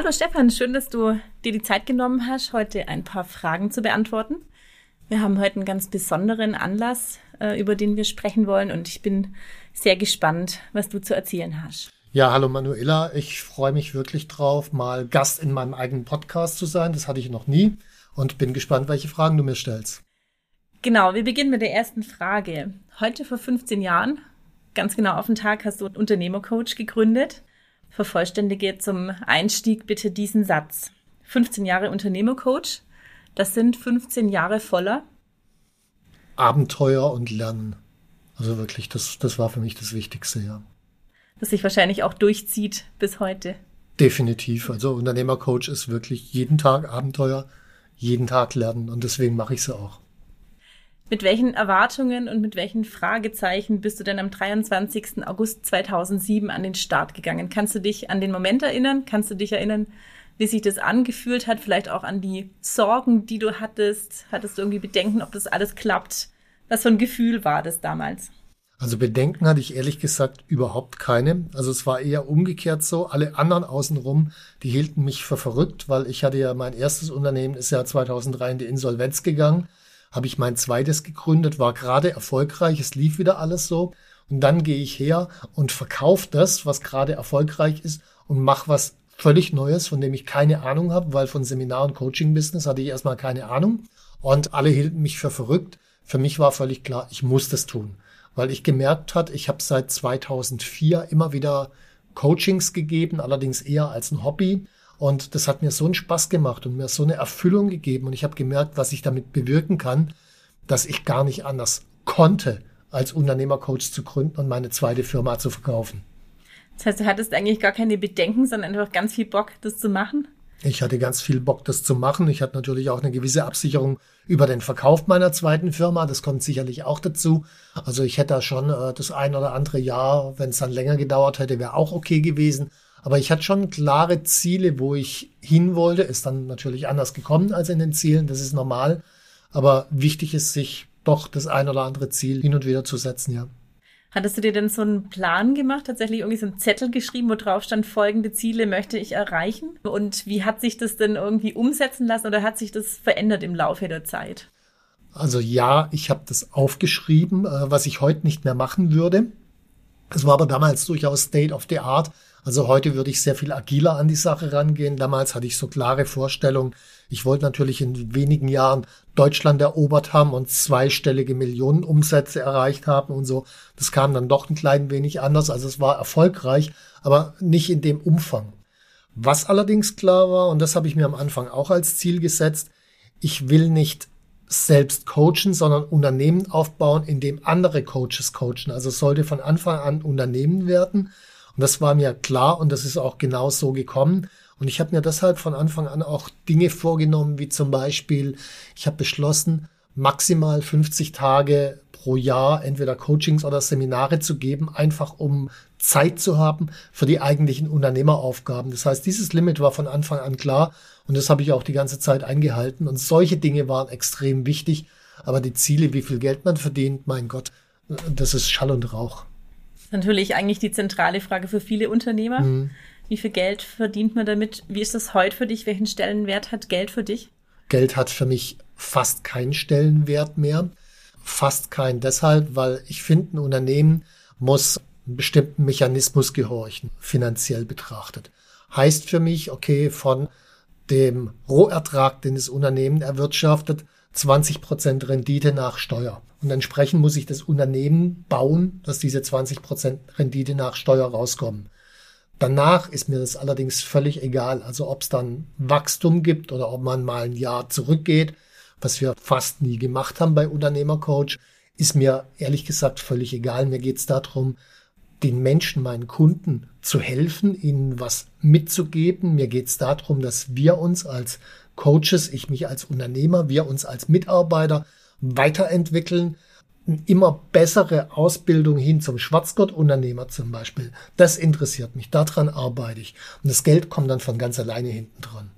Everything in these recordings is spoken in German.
Hallo Stefan, schön, dass du dir die Zeit genommen hast, heute ein paar Fragen zu beantworten. Wir haben heute einen ganz besonderen Anlass, äh, über den wir sprechen wollen und ich bin sehr gespannt, was du zu erzählen hast. Ja, hallo Manuela, ich freue mich wirklich drauf, mal Gast in meinem eigenen Podcast zu sein. Das hatte ich noch nie und bin gespannt, welche Fragen du mir stellst. Genau, wir beginnen mit der ersten Frage. Heute vor 15 Jahren, ganz genau auf den Tag, hast du Unternehmercoach gegründet. Vervollständige zum Einstieg bitte diesen Satz. 15 Jahre Unternehmercoach, das sind 15 Jahre voller Abenteuer und Lernen. Also wirklich, das, das war für mich das Wichtigste, ja. Das sich wahrscheinlich auch durchzieht bis heute. Definitiv. Also Unternehmercoach ist wirklich jeden Tag Abenteuer, jeden Tag lernen und deswegen mache ich es auch. Mit welchen Erwartungen und mit welchen Fragezeichen bist du denn am 23. August 2007 an den Start gegangen? Kannst du dich an den Moment erinnern? Kannst du dich erinnern, wie sich das angefühlt hat? Vielleicht auch an die Sorgen, die du hattest? Hattest du irgendwie Bedenken, ob das alles klappt? Was für ein Gefühl war das damals? Also Bedenken hatte ich ehrlich gesagt überhaupt keine. Also es war eher umgekehrt so. Alle anderen außenrum, die hielten mich für verrückt, weil ich hatte ja mein erstes Unternehmen ist ja 2003 in die Insolvenz gegangen habe ich mein zweites gegründet, war gerade erfolgreich, es lief wieder alles so. Und dann gehe ich her und verkaufe das, was gerade erfolgreich ist und mache was völlig Neues, von dem ich keine Ahnung habe, weil von Seminar- und Coaching-Business hatte ich erstmal keine Ahnung. Und alle hielten mich für verrückt. Für mich war völlig klar, ich muss das tun, weil ich gemerkt hat, ich habe seit 2004 immer wieder Coachings gegeben, allerdings eher als ein Hobby und das hat mir so einen Spaß gemacht und mir so eine Erfüllung gegeben. Und ich habe gemerkt, was ich damit bewirken kann, dass ich gar nicht anders konnte, als Unternehmercoach zu gründen und meine zweite Firma zu verkaufen. Das heißt, du hattest eigentlich gar keine Bedenken, sondern einfach ganz viel Bock, das zu machen? Ich hatte ganz viel Bock, das zu machen. Ich hatte natürlich auch eine gewisse Absicherung über den Verkauf meiner zweiten Firma. Das kommt sicherlich auch dazu. Also ich hätte da schon äh, das ein oder andere Jahr, wenn es dann länger gedauert hätte, wäre auch okay gewesen. Aber ich hatte schon klare Ziele, wo ich hin wollte. Ist dann natürlich anders gekommen als in den Zielen. Das ist normal. Aber wichtig ist, sich doch das ein oder andere Ziel hin und wieder zu setzen, ja. Hattest du dir denn so einen Plan gemacht, tatsächlich irgendwie so einen Zettel geschrieben, wo drauf stand, folgende Ziele möchte ich erreichen? Und wie hat sich das denn irgendwie umsetzen lassen oder hat sich das verändert im Laufe der Zeit? Also ja, ich habe das aufgeschrieben, äh, was ich heute nicht mehr machen würde. Es war aber damals durchaus State of the Art, also heute würde ich sehr viel agiler an die Sache rangehen. Damals hatte ich so klare Vorstellungen. Ich wollte natürlich in wenigen Jahren Deutschland erobert haben und zweistellige Millionenumsätze erreicht haben und so. Das kam dann doch ein klein wenig anders. Also es war erfolgreich, aber nicht in dem Umfang. Was allerdings klar war, und das habe ich mir am Anfang auch als Ziel gesetzt, ich will nicht selbst coachen, sondern Unternehmen aufbauen, in dem andere Coaches coachen. Also sollte von Anfang an Unternehmen werden. Und das war mir klar und das ist auch genau so gekommen. Und ich habe mir deshalb von Anfang an auch Dinge vorgenommen, wie zum Beispiel, ich habe beschlossen, maximal 50 Tage pro Jahr entweder Coachings oder Seminare zu geben, einfach um Zeit zu haben für die eigentlichen Unternehmeraufgaben. Das heißt, dieses Limit war von Anfang an klar und das habe ich auch die ganze Zeit eingehalten. Und solche Dinge waren extrem wichtig. Aber die Ziele, wie viel Geld man verdient, mein Gott, das ist Schall und Rauch natürlich eigentlich die zentrale Frage für viele Unternehmer. Mhm. Wie viel Geld verdient man damit? Wie ist das heute für dich? Welchen Stellenwert hat Geld für dich? Geld hat für mich fast keinen Stellenwert mehr. fast keinen. Deshalb, weil ich finde, ein Unternehmen muss einen bestimmten Mechanismus gehorchen, finanziell betrachtet. Heißt für mich, okay, von dem Rohertrag, den das Unternehmen erwirtschaftet, 20 Prozent Rendite nach Steuer. Und entsprechend muss ich das Unternehmen bauen, dass diese 20 Prozent Rendite nach Steuer rauskommen. Danach ist mir das allerdings völlig egal. Also ob es dann Wachstum gibt oder ob man mal ein Jahr zurückgeht, was wir fast nie gemacht haben bei Unternehmercoach, ist mir ehrlich gesagt völlig egal. Mir geht es darum, den Menschen, meinen Kunden zu helfen, ihnen was mitzugeben. Mir geht es darum, dass wir uns als Coaches, ich mich als Unternehmer, wir uns als Mitarbeiter weiterentwickeln, immer bessere Ausbildung hin zum Schwarzgurt-Unternehmer zum Beispiel. Das interessiert mich, daran arbeite ich. Und das Geld kommt dann von ganz alleine hinten dran.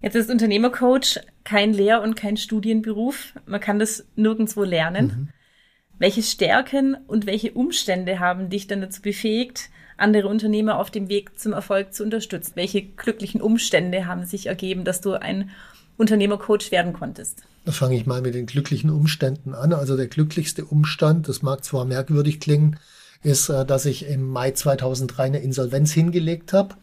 Jetzt ist Unternehmercoach kein Lehr- und kein Studienberuf. Man kann das nirgendwo lernen. Mhm. Welche Stärken und welche Umstände haben dich dann dazu befähigt, andere Unternehmer auf dem Weg zum Erfolg zu unterstützen? Welche glücklichen Umstände haben sich ergeben, dass du ein Unternehmercoach werden konntest? Da fange ich mal mit den glücklichen Umständen an. Also der glücklichste Umstand, das mag zwar merkwürdig klingen, ist, äh, dass ich im Mai 2003 eine Insolvenz hingelegt habe,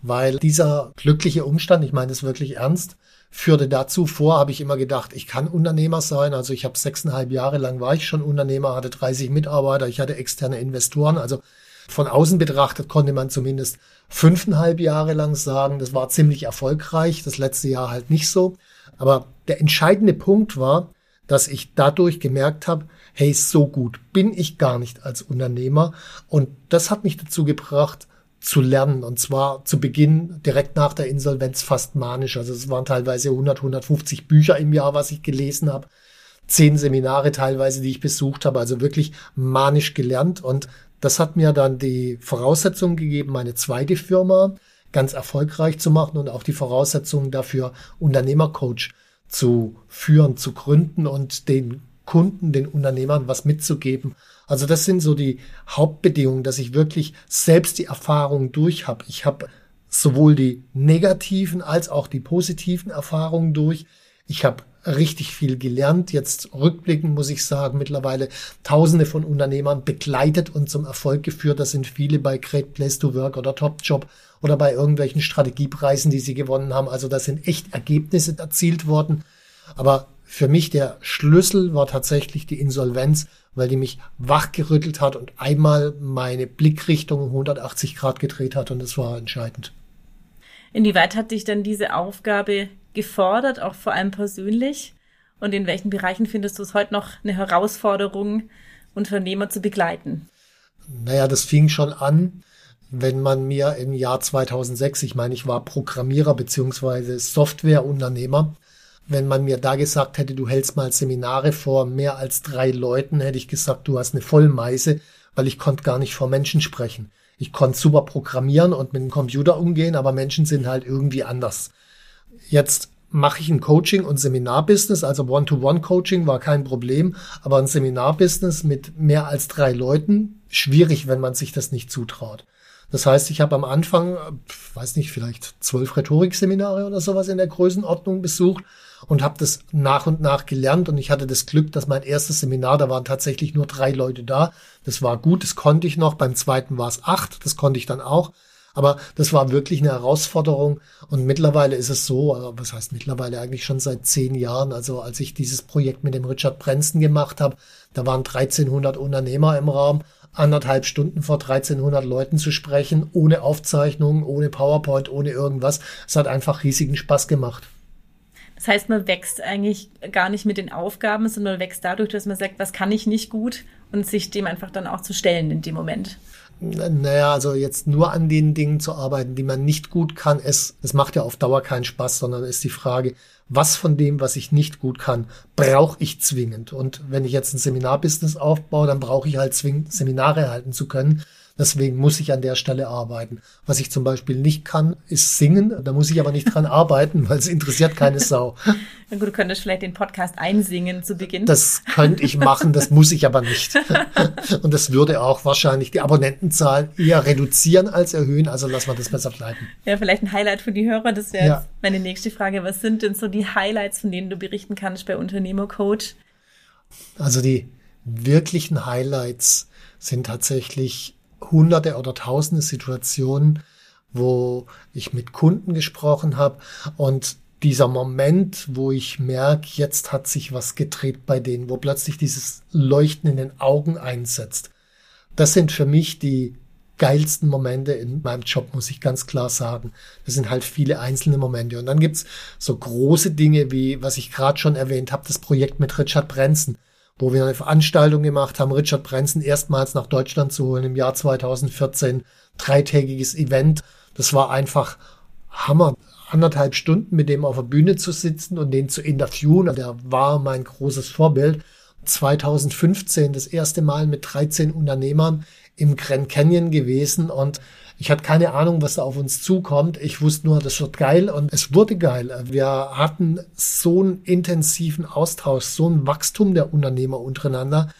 weil dieser glückliche Umstand, ich meine das wirklich ernst, führte dazu vor, habe ich immer gedacht, ich kann Unternehmer sein. Also ich habe sechseinhalb Jahre lang war ich schon Unternehmer, hatte 30 Mitarbeiter, ich hatte externe Investoren. Also von außen betrachtet konnte man zumindest fünfeinhalb Jahre lang sagen, das war ziemlich erfolgreich, das letzte Jahr halt nicht so. Aber der entscheidende Punkt war, dass ich dadurch gemerkt habe, hey, so gut bin ich gar nicht als Unternehmer. Und das hat mich dazu gebracht, zu lernen. Und zwar zu Beginn direkt nach der Insolvenz fast manisch. Also es waren teilweise 100, 150 Bücher im Jahr, was ich gelesen habe. Zehn Seminare teilweise, die ich besucht habe. Also wirklich manisch gelernt. Und das hat mir dann die Voraussetzungen gegeben, meine zweite Firma ganz erfolgreich zu machen und auch die Voraussetzungen dafür, Unternehmercoach zu führen, zu gründen und den Kunden, den Unternehmern was mitzugeben. Also das sind so die Hauptbedingungen, dass ich wirklich selbst die Erfahrungen durch habe. Ich habe sowohl die negativen als auch die positiven Erfahrungen durch. Ich habe richtig viel gelernt. Jetzt rückblickend muss ich sagen, mittlerweile Tausende von Unternehmern begleitet und zum Erfolg geführt. Das sind viele bei Great Place to Work oder Top Job oder bei irgendwelchen Strategiepreisen, die sie gewonnen haben. Also da sind echt Ergebnisse erzielt worden. Aber für mich der Schlüssel war tatsächlich die Insolvenz, weil die mich wachgerüttelt hat und einmal meine Blickrichtung um 180 Grad gedreht hat und das war entscheidend. Inwieweit hat dich denn diese Aufgabe gefordert, auch vor allem persönlich? Und in welchen Bereichen findest du es heute noch eine Herausforderung, Unternehmer zu begleiten? Naja, das fing schon an, wenn man mir im Jahr 2006, ich meine, ich war Programmierer beziehungsweise Softwareunternehmer, wenn man mir da gesagt hätte, du hältst mal Seminare vor mehr als drei Leuten, hätte ich gesagt, du hast eine Vollmeise, weil ich konnte gar nicht vor Menschen sprechen. Ich konnte super programmieren und mit dem Computer umgehen, aber Menschen sind halt irgendwie anders. Jetzt mache ich ein Coaching und Seminarbusiness, also One-to-One-Coaching war kein Problem, aber ein Seminarbusiness mit mehr als drei Leuten, schwierig, wenn man sich das nicht zutraut. Das heißt, ich habe am Anfang, weiß nicht, vielleicht zwölf Rhetorikseminare oder sowas in der Größenordnung besucht und habe das nach und nach gelernt und ich hatte das Glück, dass mein erstes Seminar, da waren tatsächlich nur drei Leute da. Das war gut, das konnte ich noch. Beim zweiten war es acht, das konnte ich dann auch. Aber das war wirklich eine Herausforderung. Und mittlerweile ist es so, äh, was heißt mittlerweile eigentlich schon seit zehn Jahren, also als ich dieses Projekt mit dem Richard Branson gemacht habe, da waren 1300 Unternehmer im Raum, anderthalb Stunden vor 1300 Leuten zu sprechen, ohne Aufzeichnung, ohne PowerPoint, ohne irgendwas. Es hat einfach riesigen Spaß gemacht. Das heißt, man wächst eigentlich gar nicht mit den Aufgaben, sondern man wächst dadurch, dass man sagt, was kann ich nicht gut und sich dem einfach dann auch zu stellen in dem Moment. Naja, also jetzt nur an den Dingen zu arbeiten, die man nicht gut kann, es, es macht ja auf Dauer keinen Spaß, sondern ist die Frage, was von dem, was ich nicht gut kann, brauche ich zwingend. Und wenn ich jetzt ein Seminarbusiness aufbaue, dann brauche ich halt zwingend Seminare halten zu können. Deswegen muss ich an der Stelle arbeiten. Was ich zum Beispiel nicht kann, ist singen. Da muss ich aber nicht dran arbeiten, weil es interessiert keine Sau. Na gut, du könntest vielleicht den Podcast einsingen zu Beginn. Das könnte ich machen, das muss ich aber nicht. Und das würde auch wahrscheinlich die Abonnentenzahlen eher reduzieren als erhöhen. Also lassen wir das besser bleiben. Ja, vielleicht ein Highlight für die Hörer. Das wäre ja. meine nächste Frage. Was sind denn so die Highlights, von denen du berichten kannst bei Unternehmercoach? Also die wirklichen Highlights sind tatsächlich hunderte oder tausende Situationen, wo ich mit Kunden gesprochen habe und dieser Moment, wo ich merke, jetzt hat sich was gedreht bei denen, wo plötzlich dieses Leuchten in den Augen einsetzt. Das sind für mich die geilsten Momente in meinem Job, muss ich ganz klar sagen. Das sind halt viele einzelne Momente. Und dann gibt's so große Dinge wie, was ich gerade schon erwähnt habe, das Projekt mit Richard Branson, wo wir eine Veranstaltung gemacht haben, Richard Branson erstmals nach Deutschland zu holen im Jahr 2014. Dreitägiges Event. Das war einfach Hammer. Anderthalb Stunden mit dem auf der Bühne zu sitzen und den zu interviewen. Der war mein großes Vorbild. 2015 das erste Mal mit 13 Unternehmern im Grand Canyon gewesen und ich hatte keine Ahnung, was da auf uns zukommt. Ich wusste nur, das wird geil und es wurde geil. Wir hatten so einen intensiven Austausch, so ein Wachstum der Unternehmer untereinander.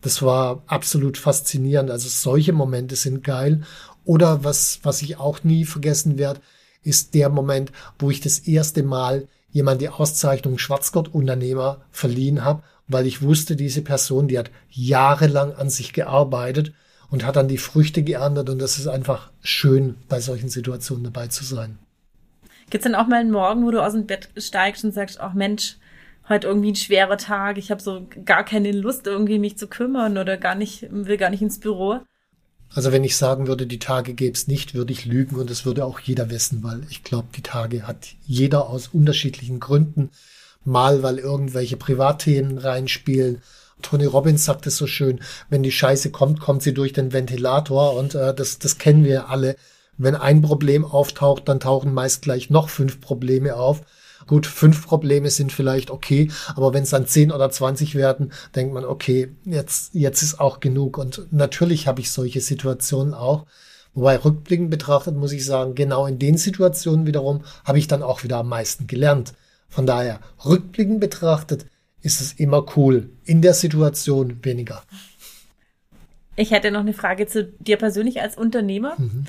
Das war absolut faszinierend. Also solche Momente sind geil. Oder was, was ich auch nie vergessen werde, ist der Moment, wo ich das erste Mal jemand die Auszeichnung Schwarzgott-Unternehmer verliehen habe, weil ich wusste, diese Person, die hat jahrelang an sich gearbeitet und hat dann die Früchte geerntet und das ist einfach schön, bei solchen Situationen dabei zu sein. Gibt es dann auch mal einen Morgen, wo du aus dem Bett steigst und sagst, ach Mensch, heute irgendwie ein schwerer Tag, ich habe so gar keine Lust, irgendwie mich zu kümmern oder gar nicht, will gar nicht ins Büro? Also wenn ich sagen würde, die Tage gäbe es nicht, würde ich lügen und das würde auch jeder wissen, weil ich glaube, die Tage hat jeder aus unterschiedlichen Gründen. Mal, weil irgendwelche Privatthemen reinspielen, Tony Robbins sagt es so schön, wenn die Scheiße kommt, kommt sie durch den Ventilator und äh, das, das kennen wir alle. Wenn ein Problem auftaucht, dann tauchen meist gleich noch fünf Probleme auf. Gut, fünf Probleme sind vielleicht okay, aber wenn es dann zehn oder zwanzig werden, denkt man, okay, jetzt, jetzt ist auch genug. Und natürlich habe ich solche Situationen auch. Wobei rückblickend betrachtet muss ich sagen, genau in den Situationen wiederum habe ich dann auch wieder am meisten gelernt. Von daher, rückblickend betrachtet, ist es immer cool. In der Situation weniger. Ich hätte noch eine Frage zu dir persönlich als Unternehmer. Mhm.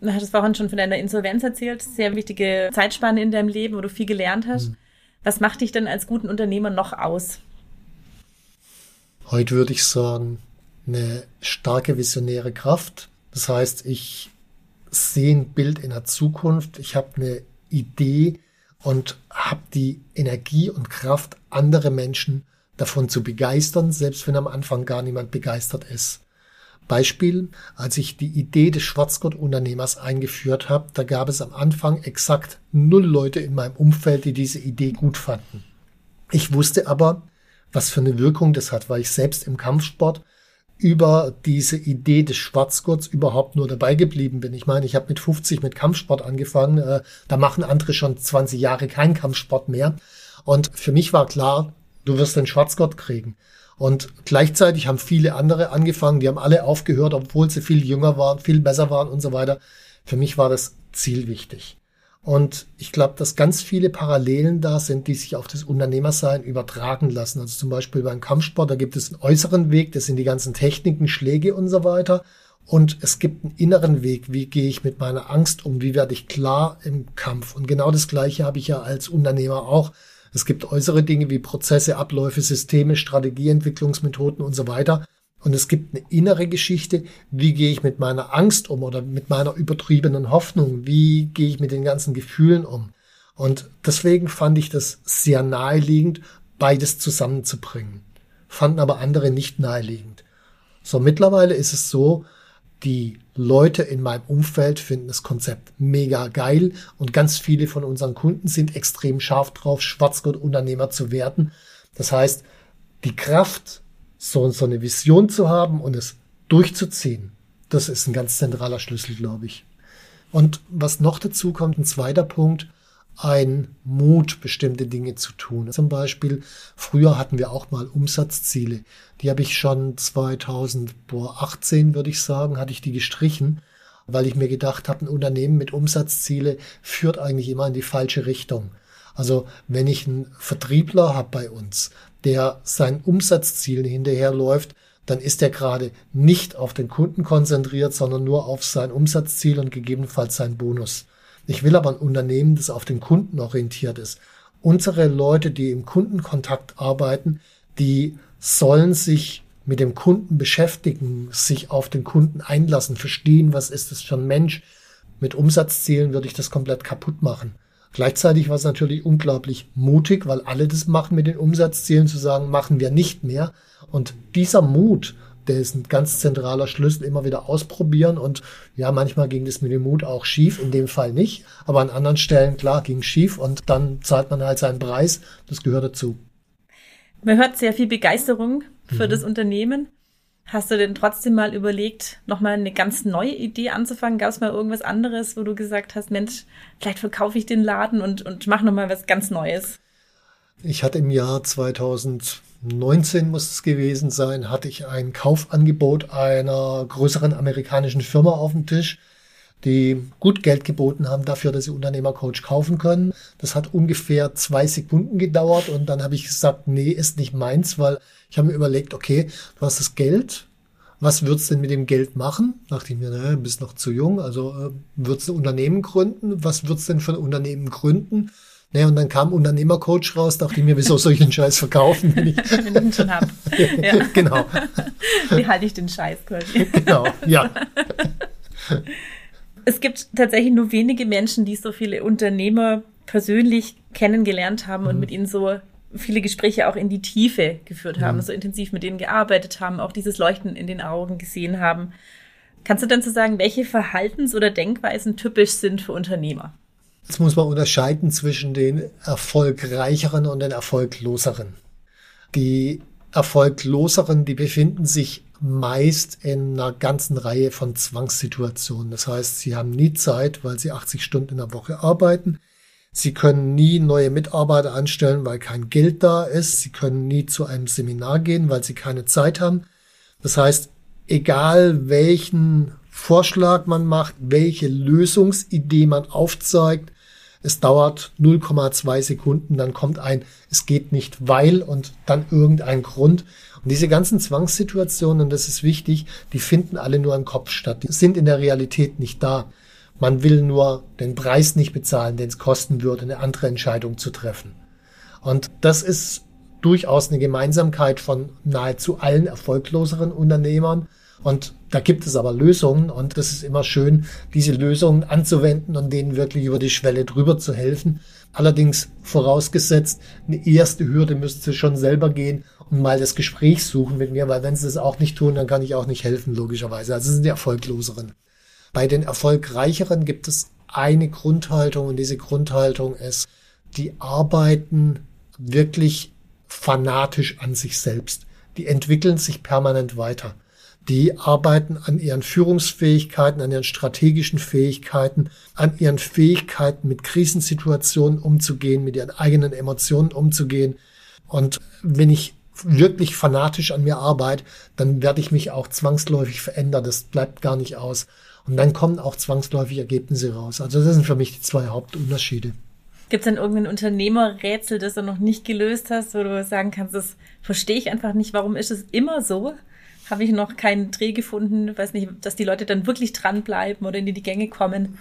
Du hattest vorhin schon von deiner Insolvenz erzählt. Sehr wichtige Zeitspanne in deinem Leben, wo du viel gelernt hast. Mhm. Was macht dich denn als guten Unternehmer noch aus? Heute würde ich sagen, eine starke visionäre Kraft. Das heißt, ich sehe ein Bild in der Zukunft. Ich habe eine Idee, und habe die Energie und Kraft, andere Menschen davon zu begeistern, selbst wenn am Anfang gar niemand begeistert ist. Beispiel, als ich die Idee des Schwarzgott-Unternehmers eingeführt habe, da gab es am Anfang exakt null Leute in meinem Umfeld, die diese Idee gut fanden. Ich wusste aber, was für eine Wirkung das hat, weil ich selbst im Kampfsport über diese Idee des Schwarzgurts überhaupt nur dabei geblieben bin. Ich meine, ich habe mit 50 mit Kampfsport angefangen. Äh, da machen andere schon 20 Jahre keinen Kampfsport mehr. Und für mich war klar, du wirst den Schwarzgurt kriegen. Und gleichzeitig haben viele andere angefangen, die haben alle aufgehört, obwohl sie viel jünger waren, viel besser waren und so weiter. Für mich war das Ziel wichtig. Und ich glaube, dass ganz viele Parallelen da sind, die sich auf das Unternehmersein übertragen lassen. Also zum Beispiel beim Kampfsport, da gibt es einen äußeren Weg, das sind die ganzen Techniken, Schläge und so weiter. Und es gibt einen inneren Weg, wie gehe ich mit meiner Angst um, wie werde ich klar im Kampf. Und genau das Gleiche habe ich ja als Unternehmer auch. Es gibt äußere Dinge wie Prozesse, Abläufe, Systeme, Strategieentwicklungsmethoden und so weiter. Und es gibt eine innere Geschichte, wie gehe ich mit meiner Angst um oder mit meiner übertriebenen Hoffnung, wie gehe ich mit den ganzen Gefühlen um. Und deswegen fand ich das sehr naheliegend, beides zusammenzubringen. Fanden aber andere nicht naheliegend. So, mittlerweile ist es so, die Leute in meinem Umfeld finden das Konzept mega geil und ganz viele von unseren Kunden sind extrem scharf drauf, Schwarzgurt-Unternehmer zu werden. Das heißt, die Kraft so, so eine Vision zu haben und es durchzuziehen, das ist ein ganz zentraler Schlüssel, glaube ich. Und was noch dazu kommt, ein zweiter Punkt, ein Mut, bestimmte Dinge zu tun. Zum Beispiel, früher hatten wir auch mal Umsatzziele. Die habe ich schon 2018, würde ich sagen, hatte ich die gestrichen, weil ich mir gedacht habe, ein Unternehmen mit Umsatzziele führt eigentlich immer in die falsche Richtung. Also wenn ich einen Vertriebler habe bei uns, der sein Umsatzziel hinterherläuft, dann ist er gerade nicht auf den Kunden konzentriert, sondern nur auf sein Umsatzziel und gegebenenfalls sein Bonus. Ich will aber ein Unternehmen, das auf den Kunden orientiert ist. Unsere Leute, die im Kundenkontakt arbeiten, die sollen sich mit dem Kunden beschäftigen, sich auf den Kunden einlassen, verstehen, was ist das für ein Mensch. Mit Umsatzzielen würde ich das komplett kaputt machen. Gleichzeitig war es natürlich unglaublich mutig, weil alle das machen mit den Umsatzzielen, zu sagen, machen wir nicht mehr. Und dieser Mut, der ist ein ganz zentraler Schlüssel, immer wieder ausprobieren. Und ja, manchmal ging das mit dem Mut auch schief, in dem Fall nicht. Aber an anderen Stellen, klar, ging schief und dann zahlt man halt seinen Preis. Das gehört dazu. Man hört sehr viel Begeisterung für mhm. das Unternehmen. Hast du denn trotzdem mal überlegt, nochmal eine ganz neue Idee anzufangen? Gab es mal irgendwas anderes, wo du gesagt hast, Mensch, vielleicht verkaufe ich den Laden und, und mache nochmal was ganz Neues? Ich hatte im Jahr 2019, muss es gewesen sein, hatte ich ein Kaufangebot einer größeren amerikanischen Firma auf dem Tisch die gut Geld geboten haben dafür, dass sie Unternehmercoach kaufen können. Das hat ungefähr zwei Sekunden gedauert und dann habe ich gesagt, nee, ist nicht meins, weil ich habe mir überlegt, okay, du hast das Geld, was würdest du denn mit dem Geld machen? Dachte ich mir, ne, bist noch zu jung, also äh, würdest du ein Unternehmen gründen? Was würdest du denn für ein Unternehmen gründen? Ne, und dann kam Unternehmercoach raus, dachte ich mir, wieso soll ich den Scheiß verkaufen, wenn ich, wenn ich ihn schon habe. Ja. genau. Wie halte ich den Scheiß quasi? genau, ja es gibt tatsächlich nur wenige Menschen, die so viele Unternehmer persönlich kennengelernt haben mhm. und mit ihnen so viele Gespräche auch in die Tiefe geführt haben, mhm. so intensiv mit denen gearbeitet haben, auch dieses Leuchten in den Augen gesehen haben. Kannst du dann zu sagen, welche Verhaltens- oder Denkweisen typisch sind für Unternehmer? Jetzt muss man unterscheiden zwischen den erfolgreicheren und den erfolgloseren. Die erfolgloseren, die befinden sich meist in einer ganzen Reihe von Zwangssituationen. Das heißt, sie haben nie Zeit, weil sie 80 Stunden in der Woche arbeiten. Sie können nie neue Mitarbeiter anstellen, weil kein Geld da ist. Sie können nie zu einem Seminar gehen, weil sie keine Zeit haben. Das heißt, egal welchen Vorschlag man macht, welche Lösungsidee man aufzeigt, es dauert 0,2 Sekunden, dann kommt ein, es geht nicht, weil und dann irgendein Grund. Und diese ganzen Zwangssituationen, das ist wichtig, die finden alle nur im Kopf statt. Die sind in der Realität nicht da. Man will nur den Preis nicht bezahlen, den es kosten würde, eine andere Entscheidung zu treffen. Und das ist durchaus eine Gemeinsamkeit von nahezu allen erfolgloseren Unternehmern. Und da gibt es aber Lösungen und das ist immer schön, diese Lösungen anzuwenden und denen wirklich über die Schwelle drüber zu helfen. Allerdings vorausgesetzt, eine erste Hürde müsste schon selber gehen und mal das Gespräch suchen mit mir, weil wenn sie das auch nicht tun, dann kann ich auch nicht helfen, logischerweise. Also sind die erfolgloseren. Bei den erfolgreicheren gibt es eine Grundhaltung und diese Grundhaltung ist, die arbeiten wirklich fanatisch an sich selbst. Die entwickeln sich permanent weiter. Die arbeiten an ihren Führungsfähigkeiten, an ihren strategischen Fähigkeiten, an ihren Fähigkeiten, mit Krisensituationen umzugehen, mit ihren eigenen Emotionen umzugehen. Und wenn ich wirklich fanatisch an mir arbeite, dann werde ich mich auch zwangsläufig verändern. Das bleibt gar nicht aus. Und dann kommen auch zwangsläufig Ergebnisse raus. Also das sind für mich die zwei Hauptunterschiede. Gibt es denn irgendein Unternehmerrätsel, das du noch nicht gelöst hast, wo du sagen kannst, das verstehe ich einfach nicht. Warum ist es immer so? habe ich noch keinen Dreh gefunden. Weiß nicht, dass die Leute dann wirklich dranbleiben oder in die Gänge kommen.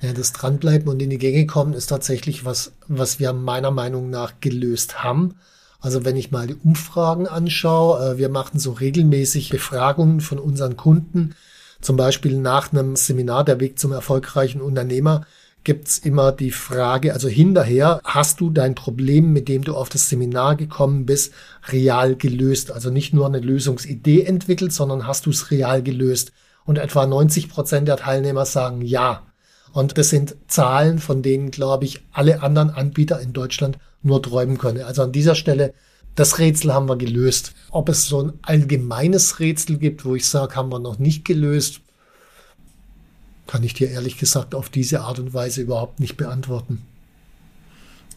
Ja, das Dranbleiben und in die Gänge kommen ist tatsächlich was, was wir meiner Meinung nach gelöst haben. Also wenn ich mal die Umfragen anschaue, äh, wir machen so regelmäßig Befragungen von unseren Kunden, zum Beispiel nach einem Seminar Der Weg zum erfolgreichen Unternehmer gibt's immer die Frage, also hinterher, hast du dein Problem, mit dem du auf das Seminar gekommen bist, real gelöst? Also nicht nur eine Lösungsidee entwickelt, sondern hast du es real gelöst? Und etwa 90 Prozent der Teilnehmer sagen ja. Und das sind Zahlen, von denen, glaube ich, alle anderen Anbieter in Deutschland nur träumen können. Also an dieser Stelle, das Rätsel haben wir gelöst. Ob es so ein allgemeines Rätsel gibt, wo ich sage, haben wir noch nicht gelöst, kann ich dir ehrlich gesagt auf diese Art und Weise überhaupt nicht beantworten.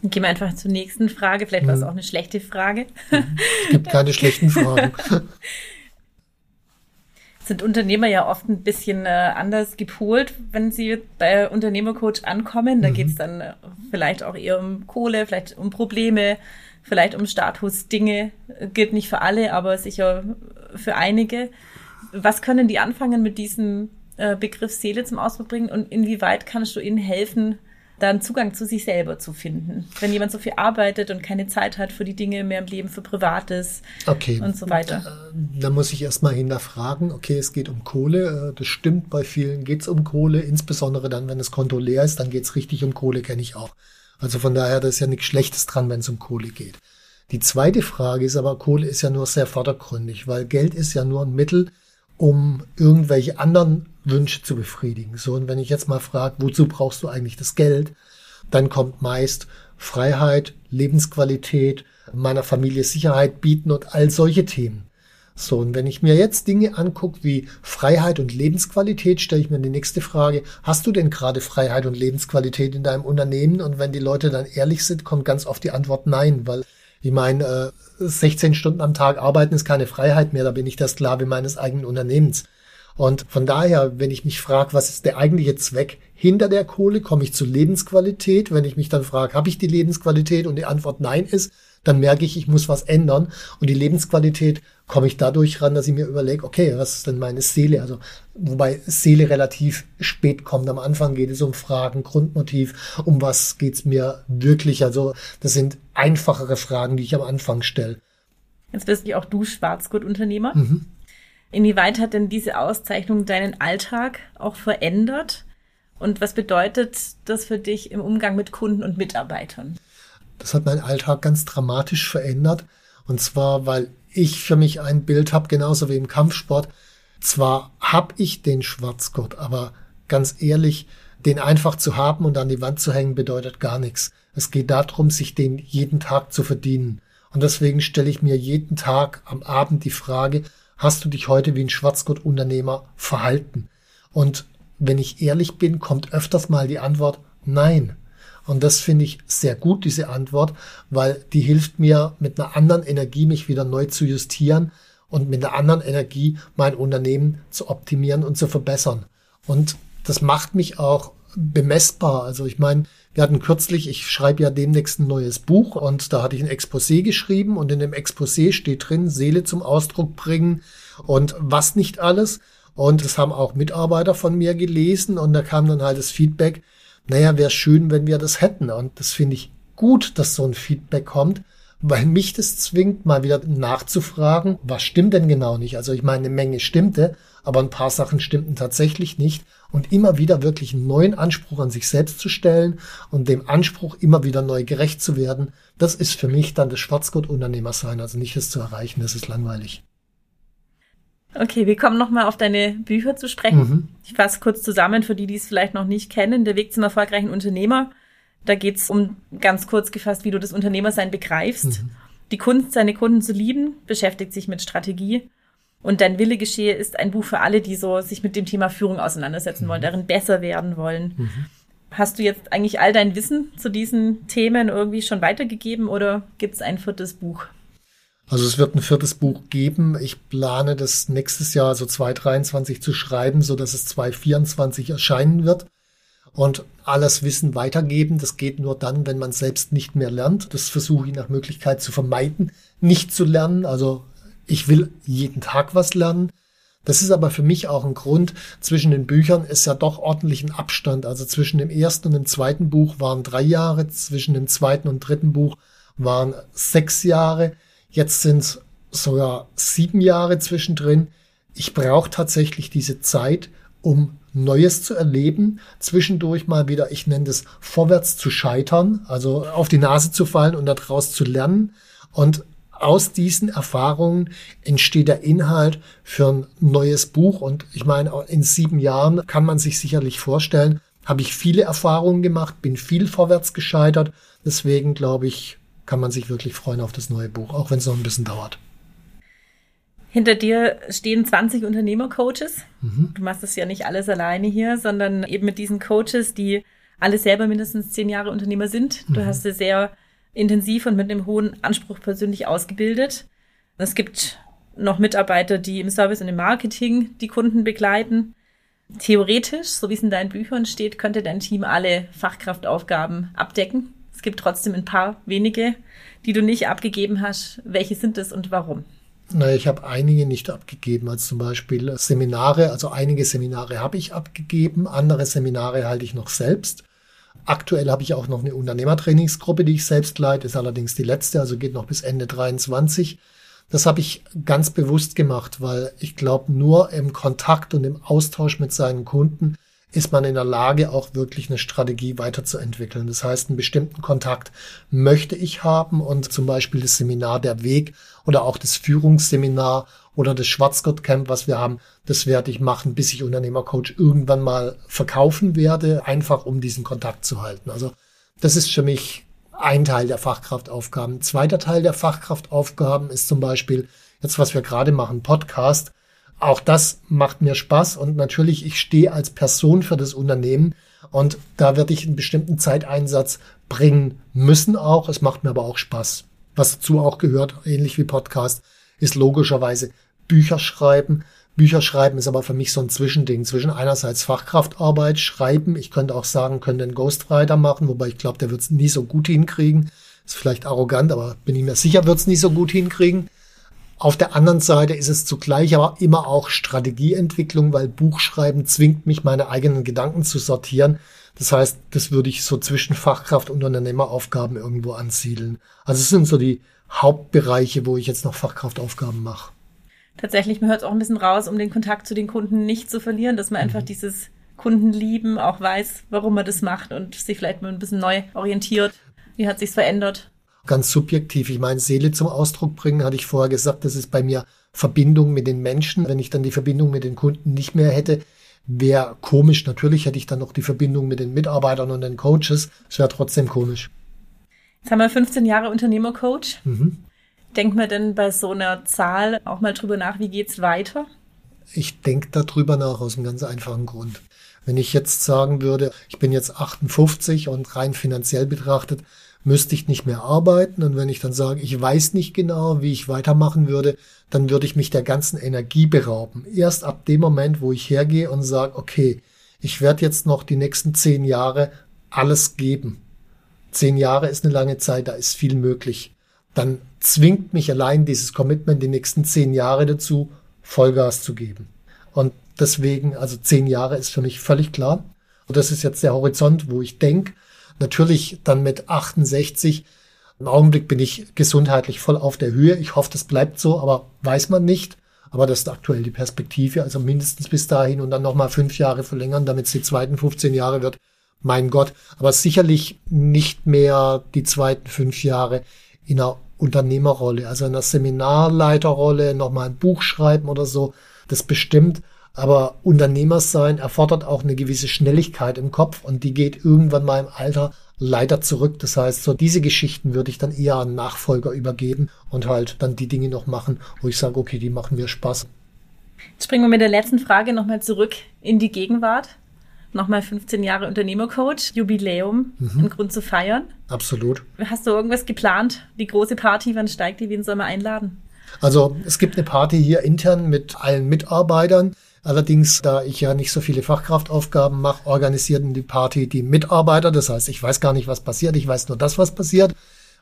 Gehen wir einfach zur nächsten Frage. Vielleicht war es auch eine schlechte Frage. Es gibt keine schlechten Fragen. Sind Unternehmer ja oft ein bisschen äh, anders gepolt, wenn sie bei Unternehmercoach ankommen. Da mhm. geht es dann äh, vielleicht auch eher um Kohle, vielleicht um Probleme, vielleicht um Statusdinge. Gilt nicht für alle, aber sicher für einige. Was können die anfangen mit diesem äh, Begriff Seele zum Ausdruck bringen und inwieweit kannst du ihnen helfen, da einen Zugang zu sich selber zu finden. Wenn jemand so viel arbeitet und keine Zeit hat für die Dinge mehr im Leben, für Privates okay. und so weiter. Äh, da muss ich erstmal hinterfragen, okay, es geht um Kohle, äh, das stimmt, bei vielen geht es um Kohle, insbesondere dann, wenn das Konto leer ist, dann geht es richtig um Kohle, kenne ich auch. Also von daher, da ist ja nichts Schlechtes dran, wenn es um Kohle geht. Die zweite Frage ist aber, Kohle ist ja nur sehr vordergründig, weil Geld ist ja nur ein Mittel, um irgendwelche anderen Wünsche zu befriedigen. So, und wenn ich jetzt mal frage, wozu brauchst du eigentlich das Geld, dann kommt meist Freiheit, Lebensqualität, meiner Familie Sicherheit bieten und all solche Themen. So, und wenn ich mir jetzt Dinge angucke wie Freiheit und Lebensqualität, stelle ich mir die nächste Frage, hast du denn gerade Freiheit und Lebensqualität in deinem Unternehmen? Und wenn die Leute dann ehrlich sind, kommt ganz oft die Antwort nein, weil ich meine, 16 Stunden am Tag arbeiten ist keine Freiheit mehr, da bin ich der Sklave meines eigenen Unternehmens. Und von daher, wenn ich mich frage, was ist der eigentliche Zweck hinter der Kohle, komme ich zu Lebensqualität. Wenn ich mich dann frage, habe ich die Lebensqualität und die Antwort nein ist, dann merke ich, ich muss was ändern. Und die Lebensqualität komme ich dadurch ran, dass ich mir überlege, okay, was ist denn meine Seele? Also, wobei Seele relativ spät kommt. Am Anfang geht es um Fragen, Grundmotiv, um was geht's mir wirklich? Also, das sind einfachere Fragen, die ich am Anfang stelle. Jetzt bist du auch du Schwarzgurt-Unternehmer. Mhm. Inwieweit hat denn diese Auszeichnung deinen Alltag auch verändert? Und was bedeutet das für dich im Umgang mit Kunden und Mitarbeitern? Das hat meinen Alltag ganz dramatisch verändert. Und zwar, weil ich für mich ein Bild habe, genauso wie im Kampfsport. Zwar habe ich den Schwarzgurt, aber ganz ehrlich, den einfach zu haben und an die Wand zu hängen, bedeutet gar nichts. Es geht darum, sich den jeden Tag zu verdienen. Und deswegen stelle ich mir jeden Tag am Abend die Frage, hast du dich heute wie ein Schwarzgurt-Unternehmer verhalten? Und wenn ich ehrlich bin, kommt öfters mal die Antwort, nein. Und das finde ich sehr gut, diese Antwort, weil die hilft mir mit einer anderen Energie, mich wieder neu zu justieren und mit einer anderen Energie mein Unternehmen zu optimieren und zu verbessern. Und das macht mich auch bemessbar. Also ich meine, wir hatten kürzlich, ich schreibe ja demnächst ein neues Buch und da hatte ich ein Exposé geschrieben und in dem Exposé steht drin, Seele zum Ausdruck bringen und was nicht alles. Und das haben auch Mitarbeiter von mir gelesen und da kam dann halt das Feedback, naja, wäre schön, wenn wir das hätten. Und das finde ich gut, dass so ein Feedback kommt, weil mich das zwingt, mal wieder nachzufragen, was stimmt denn genau nicht. Also ich meine, eine Menge stimmte, aber ein paar Sachen stimmten tatsächlich nicht. Und immer wieder wirklich einen neuen Anspruch an sich selbst zu stellen und dem Anspruch immer wieder neu gerecht zu werden, das ist für mich dann das Schwarzgurt-Unternehmer sein, also nicht es zu erreichen, das ist langweilig. Okay, wir kommen nochmal auf deine Bücher zu sprechen. Mhm. Ich fasse kurz zusammen, für die, die es vielleicht noch nicht kennen. Der Weg zum erfolgreichen Unternehmer. Da geht's um ganz kurz gefasst, wie du das Unternehmersein begreifst. Mhm. Die Kunst, seine Kunden zu lieben, beschäftigt sich mit Strategie. Und Dein Wille geschehe ist ein Buch für alle, die so sich mit dem Thema Führung auseinandersetzen mhm. wollen, darin besser werden wollen. Mhm. Hast du jetzt eigentlich all dein Wissen zu diesen Themen irgendwie schon weitergegeben oder gibt's ein viertes Buch? Also es wird ein viertes Buch geben. Ich plane das nächstes Jahr, also 2023 zu schreiben, so dass es 2024 erscheinen wird. Und alles Wissen weitergeben, das geht nur dann, wenn man selbst nicht mehr lernt. Das versuche ich nach Möglichkeit zu vermeiden, nicht zu lernen. Also ich will jeden Tag was lernen. Das ist aber für mich auch ein Grund. Zwischen den Büchern ist ja doch ordentlich ein Abstand. Also zwischen dem ersten und dem zweiten Buch waren drei Jahre, zwischen dem zweiten und dritten Buch waren sechs Jahre. Jetzt sind es sogar sieben Jahre zwischendrin. Ich brauche tatsächlich diese Zeit, um Neues zu erleben, zwischendurch mal wieder, ich nenne das vorwärts zu scheitern, also auf die Nase zu fallen und daraus zu lernen. Und aus diesen Erfahrungen entsteht der Inhalt für ein neues Buch. Und ich meine, in sieben Jahren kann man sich sicherlich vorstellen, habe ich viele Erfahrungen gemacht, bin viel vorwärts gescheitert. Deswegen glaube ich, kann man sich wirklich freuen auf das neue Buch, auch wenn es noch ein bisschen dauert. Hinter dir stehen 20 Unternehmercoaches. Mhm. Du machst das ja nicht alles alleine hier, sondern eben mit diesen Coaches, die alle selber mindestens zehn Jahre Unternehmer sind. Du mhm. hast sie sehr intensiv und mit einem hohen Anspruch persönlich ausgebildet. Es gibt noch Mitarbeiter, die im Service und im Marketing die Kunden begleiten. Theoretisch, so wie es in deinen Büchern steht, könnte dein Team alle Fachkraftaufgaben abdecken. Es gibt trotzdem ein paar wenige, die du nicht abgegeben hast. Welche sind es und warum? Naja, ich habe einige nicht abgegeben, als zum Beispiel Seminare. Also einige Seminare habe ich abgegeben, andere Seminare halte ich noch selbst. Aktuell habe ich auch noch eine Unternehmertrainingsgruppe, die ich selbst leite, ist allerdings die letzte, also geht noch bis Ende 23. Das habe ich ganz bewusst gemacht, weil ich glaube, nur im Kontakt und im Austausch mit seinen Kunden ist man in der Lage, auch wirklich eine Strategie weiterzuentwickeln. Das heißt, einen bestimmten Kontakt möchte ich haben und zum Beispiel das Seminar Der Weg oder auch das Führungsseminar oder das Schwarzgott Camp, was wir haben, das werde ich machen, bis ich Unternehmercoach irgendwann mal verkaufen werde, einfach um diesen Kontakt zu halten. Also das ist für mich ein Teil der Fachkraftaufgaben. Zweiter Teil der Fachkraftaufgaben ist zum Beispiel jetzt, was wir gerade machen, Podcast. Auch das macht mir Spaß und natürlich, ich stehe als Person für das Unternehmen und da werde ich einen bestimmten Zeiteinsatz bringen müssen auch. Es macht mir aber auch Spaß. Was dazu auch gehört, ähnlich wie Podcast, ist logischerweise Bücher schreiben. Bücher schreiben ist aber für mich so ein Zwischending zwischen einerseits Fachkraftarbeit, Schreiben. Ich könnte auch sagen, könnte einen Ghostwriter machen, wobei ich glaube, der wird es nie so gut hinkriegen. Ist vielleicht arrogant, aber bin ich mir sicher, wird es nie so gut hinkriegen. Auf der anderen Seite ist es zugleich aber immer auch Strategieentwicklung, weil Buchschreiben zwingt mich, meine eigenen Gedanken zu sortieren. Das heißt, das würde ich so zwischen Fachkraft und Unternehmeraufgaben irgendwo ansiedeln. Also es sind so die Hauptbereiche, wo ich jetzt noch Fachkraftaufgaben mache. Tatsächlich, man hört es auch ein bisschen raus, um den Kontakt zu den Kunden nicht zu verlieren, dass man mhm. einfach dieses Kundenlieben auch weiß, warum man das macht und sich vielleicht mal ein bisschen neu orientiert. Wie hat sich's verändert? Ganz subjektiv. Ich meine, Seele zum Ausdruck bringen, hatte ich vorher gesagt, das ist bei mir Verbindung mit den Menschen. Wenn ich dann die Verbindung mit den Kunden nicht mehr hätte, wäre komisch. Natürlich hätte ich dann noch die Verbindung mit den Mitarbeitern und den Coaches. Es wäre trotzdem komisch. Jetzt haben wir 15 Jahre Unternehmercoach. Mhm. Denkt man denn bei so einer Zahl auch mal drüber nach, wie geht's weiter? Ich denke darüber nach aus einem ganz einfachen Grund. Wenn ich jetzt sagen würde, ich bin jetzt 58 und rein finanziell betrachtet müsste ich nicht mehr arbeiten. Und wenn ich dann sage, ich weiß nicht genau, wie ich weitermachen würde, dann würde ich mich der ganzen Energie berauben. Erst ab dem Moment, wo ich hergehe und sage, okay, ich werde jetzt noch die nächsten zehn Jahre alles geben. Zehn Jahre ist eine lange Zeit, da ist viel möglich. Dann zwingt mich allein dieses Commitment die nächsten zehn Jahre dazu, Vollgas zu geben. Und deswegen, also zehn Jahre ist für mich völlig klar. Und das ist jetzt der Horizont, wo ich denke, Natürlich dann mit 68. Im Augenblick bin ich gesundheitlich voll auf der Höhe. Ich hoffe, das bleibt so, aber weiß man nicht. Aber das ist aktuell die Perspektive, also mindestens bis dahin und dann nochmal fünf Jahre verlängern, damit es die zweiten 15 Jahre wird. Mein Gott, aber sicherlich nicht mehr die zweiten fünf Jahre in einer Unternehmerrolle, also in einer Seminarleiterrolle, nochmal ein Buch schreiben oder so. Das bestimmt. Aber Unternehmer sein erfordert auch eine gewisse Schnelligkeit im Kopf und die geht irgendwann mal im Alter leider zurück. Das heißt, so diese Geschichten würde ich dann eher an Nachfolger übergeben und halt dann die Dinge noch machen, wo ich sage, okay, die machen mir Spaß. Jetzt springen wir mit der letzten Frage nochmal zurück in die Gegenwart. Nochmal 15 Jahre Unternehmercoach, Jubiläum, mhm. ein Grund zu feiern. Absolut. Hast du irgendwas geplant? Die große Party, wann steigt die? Wen soll man einladen? Also es gibt eine Party hier intern mit allen Mitarbeitern. Allerdings, da ich ja nicht so viele Fachkraftaufgaben mache, organisierten die Party die Mitarbeiter. Das heißt, ich weiß gar nicht, was passiert. Ich weiß nur das, was passiert.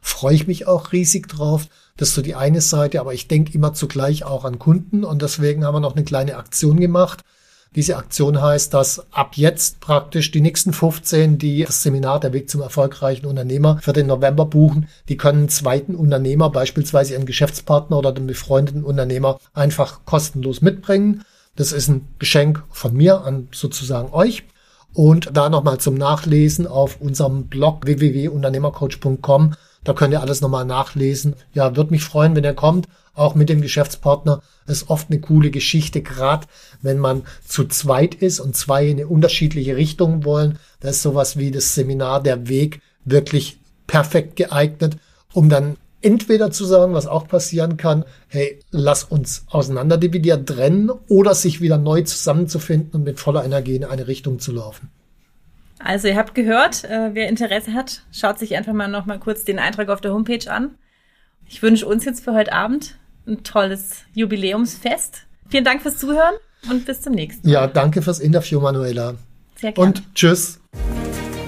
Freue ich mich auch riesig drauf. Das ist so die eine Seite. Aber ich denke immer zugleich auch an Kunden. Und deswegen haben wir noch eine kleine Aktion gemacht. Diese Aktion heißt, dass ab jetzt praktisch die nächsten 15, die das Seminar Der Weg zum erfolgreichen Unternehmer für den November buchen, die können einen zweiten Unternehmer, beispielsweise ihren Geschäftspartner oder den befreundeten Unternehmer, einfach kostenlos mitbringen. Das ist ein Geschenk von mir an sozusagen euch. Und da nochmal zum Nachlesen auf unserem Blog www.unternehmercoach.com. Da könnt ihr alles nochmal nachlesen. Ja, würde mich freuen, wenn ihr kommt. Auch mit dem Geschäftspartner. ist oft eine coole Geschichte, gerade wenn man zu zweit ist und zwei in eine unterschiedliche Richtungen wollen. Da ist sowas wie das Seminar Der Weg wirklich perfekt geeignet, um dann entweder zu sagen, was auch passieren kann, hey, lass uns auseinanderdividieren, trennen oder sich wieder neu zusammenzufinden und mit voller Energie in eine Richtung zu laufen. Also ihr habt gehört, äh, wer Interesse hat, schaut sich einfach mal noch mal kurz den Eintrag auf der Homepage an. Ich wünsche uns jetzt für heute Abend ein tolles Jubiläumsfest. Vielen Dank fürs Zuhören und bis zum nächsten Mal. Ja, danke fürs Interview, Manuela. Sehr gerne. Und tschüss.